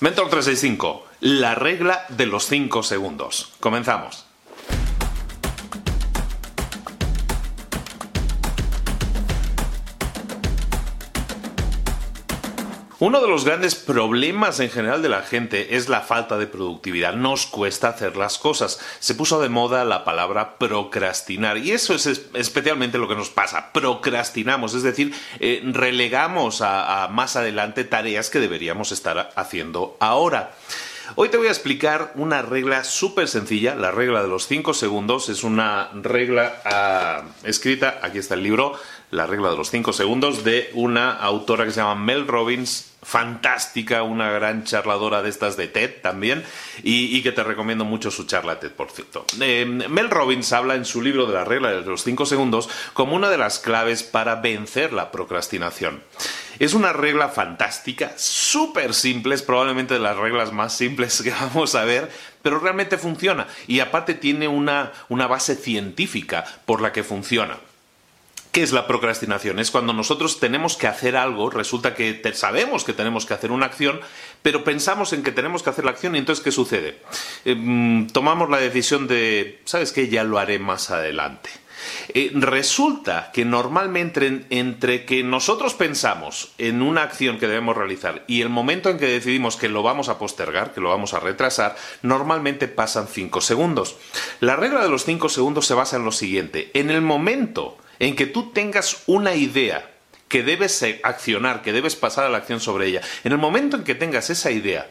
Mentor 365, la regla de los 5 segundos. Comenzamos. Uno de los grandes problemas en general de la gente es la falta de productividad. Nos cuesta hacer las cosas. Se puso de moda la palabra procrastinar y eso es especialmente lo que nos pasa. Procrastinamos, es decir, eh, relegamos a, a más adelante tareas que deberíamos estar haciendo ahora. Hoy te voy a explicar una regla súper sencilla, la regla de los 5 segundos. Es una regla ah, escrita, aquí está el libro, la regla de los 5 segundos, de una autora que se llama Mel Robbins, fantástica, una gran charladora de estas de TED también, y, que te recomiendo mucho su charla TED, por cierto. Eh, Mel Robbins habla en su libro de la regla de los 5 segundos como una de las claves para vencer la procrastinación. Es una regla fantástica, súper simple, es probablemente de las reglas más simples que vamos a ver, pero realmente funciona. Y aparte tiene una, una base científica por la que funciona. ¿Qué es la procrastinación? Es cuando nosotros tenemos que hacer algo, resulta que sabemos que tenemos que hacer una acción, pero pensamos en que tenemos que hacer la acción y entonces ¿qué sucede? Mm, tomamos la decisión de, ¿sabes qué? Ya lo haré más adelante. Eh, resulta que normalmente entre que nosotros pensamos en una acción que debemos realizar y el momento en que decidimos que lo vamos a postergar, que lo vamos a retrasar, normalmente pasan cinco segundos. La regla de los cinco segundos se basa en lo siguiente. En el momento en que tú tengas una idea que debes accionar, que debes pasar a la acción sobre ella, en el momento en que tengas esa idea,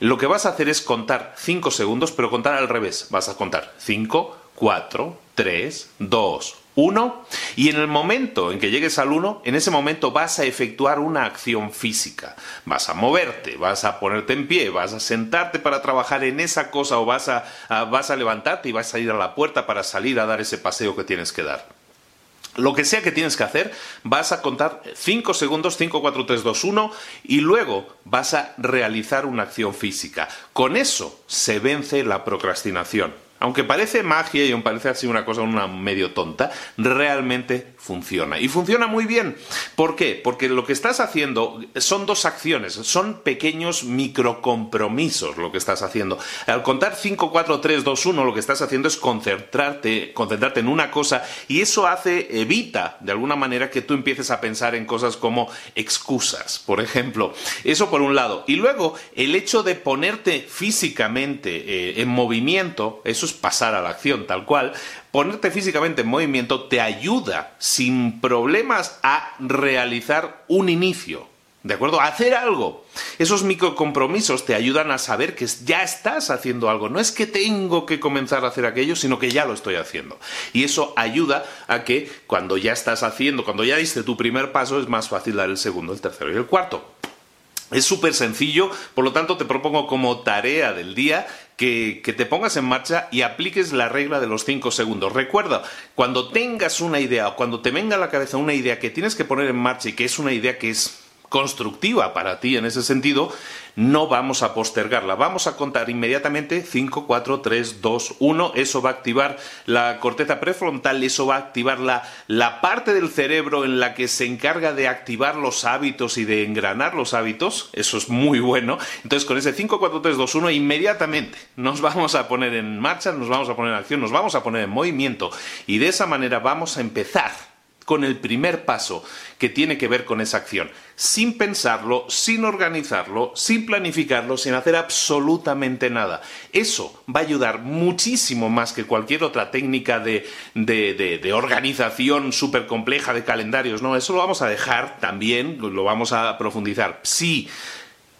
lo que vas a hacer es contar 5 segundos, pero contar al revés. Vas a contar 5, 4, 3, 2, 1 y en el momento en que llegues al 1, en ese momento vas a efectuar una acción física. Vas a moverte, vas a ponerte en pie, vas a sentarte para trabajar en esa cosa o vas a, vas a levantarte y vas a ir a la puerta para salir a dar ese paseo que tienes que dar. Lo que sea que tienes que hacer, vas a contar 5 segundos, 5, 4, 3, 2, 1, y luego vas a realizar una acción física. Con eso se vence la procrastinación. Aunque parece magia y aunque parece así una cosa una medio tonta, realmente funciona. Y funciona muy bien. ¿Por qué? Porque lo que estás haciendo son dos acciones, son pequeños microcompromisos lo que estás haciendo. Al contar 5, 4, 3, 2, 1, lo que estás haciendo es concentrarte, concentrarte en una cosa y eso hace, evita de alguna manera que tú empieces a pensar en cosas como excusas, por ejemplo. Eso por un lado. Y luego, el hecho de ponerte físicamente eh, en movimiento, eso pasar a la acción tal cual, ponerte físicamente en movimiento te ayuda sin problemas a realizar un inicio. ¿De acuerdo? A hacer algo. Esos microcompromisos te ayudan a saber que ya estás haciendo algo. No es que tengo que comenzar a hacer aquello, sino que ya lo estoy haciendo. Y eso ayuda a que cuando ya estás haciendo, cuando ya diste tu primer paso, es más fácil dar el segundo, el tercero y el cuarto. Es súper sencillo, por lo tanto te propongo como tarea del día que, te pongas en marcha y apliques la regla de los 5 segundos. Recuerda, cuando tengas una idea o cuando te venga a la cabeza una idea que tienes que poner en marcha y que es una idea que es constructiva para ti en ese sentido, no vamos a postergarla. Vamos a contar inmediatamente 5, 4, 3, 2, 1. Eso va a activar la corteza prefrontal, eso va a activar la, la parte del cerebro en la que se encarga de activar los hábitos y de engranar los hábitos. Eso es muy bueno. Entonces, con ese 5, 4, 3, 2, 1, inmediatamente nos vamos a poner en marcha, nos vamos a poner en acción, nos vamos a poner en movimiento y de esa manera vamos a empezar con el primer paso que tiene que ver con esa acción, sin pensarlo, sin organizarlo, sin planificarlo, sin hacer absolutamente nada. Eso va a ayudar muchísimo más que cualquier otra técnica de, de, organización súper compleja de calendarios. No, eso lo vamos a dejar también, lo vamos a profundizar. Sí,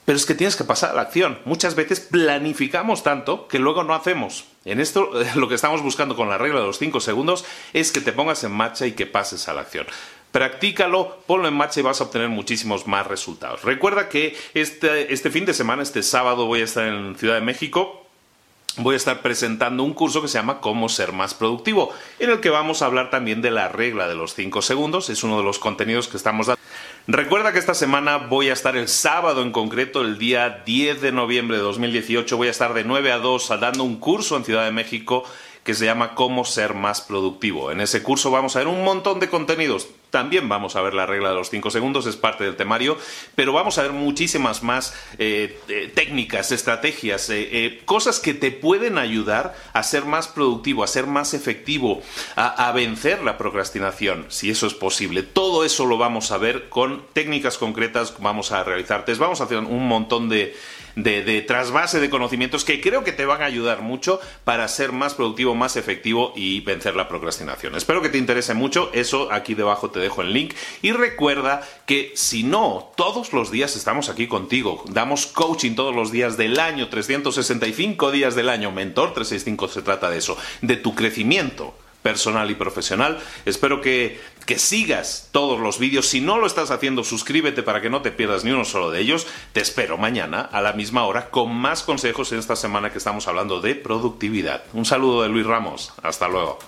pero es que tienes que pasar a la acción. Muchas veces planificamos tanto que luego no hacemos. En esto lo que estamos buscando con la regla de los 5 segundos es que te pongas en marcha y que pases a la acción. Practícalo, ponlo en marcha y vas a obtener muchísimos más resultados. Recuerda que este, este fin de semana, este sábado, voy a estar en Ciudad de México voy a estar presentando un curso que se llama Cómo ser más productivo, en el que vamos a hablar también de la regla de los 5 segundos. Es uno de los contenidos que estamos dando. Recuerda que esta semana voy a estar el sábado en concreto, el día 10 de noviembre de 2018, voy a estar de 9 a 2 dando un curso en Ciudad de México que se llama Cómo ser más productivo. En ese curso vamos a ver un montón de contenidos también vamos a ver la regla de los 5 segundos, es parte del temario, pero vamos a ver muchísimas más eh, eh, técnicas, estrategias, eh, cosas que te pueden ayudar a ser más productivo, a ser más efectivo, a, vencer la procrastinación, si eso es posible. Todo eso lo vamos a ver con técnicas concretas, vamos a realizar vamos a hacer un montón de de, trasvase de conocimientos que creo que te van a ayudar mucho para ser más productivo, más efectivo y vencer la procrastinación. Espero que te interese mucho, eso aquí debajo te dejo el link y recuerda que si no, todos los días estamos aquí contigo, damos coaching todos los días del año, 365 días del año, Mentor 365 se trata de eso, de tu crecimiento personal y profesional. Espero que, que sigas todos los vídeos. Si no lo estás haciendo, suscríbete para que no te pierdas ni uno solo de ellos. Te espero mañana a la misma hora con más consejos en esta semana que estamos hablando de productividad. Un saludo de Luis Ramos. Hasta luego.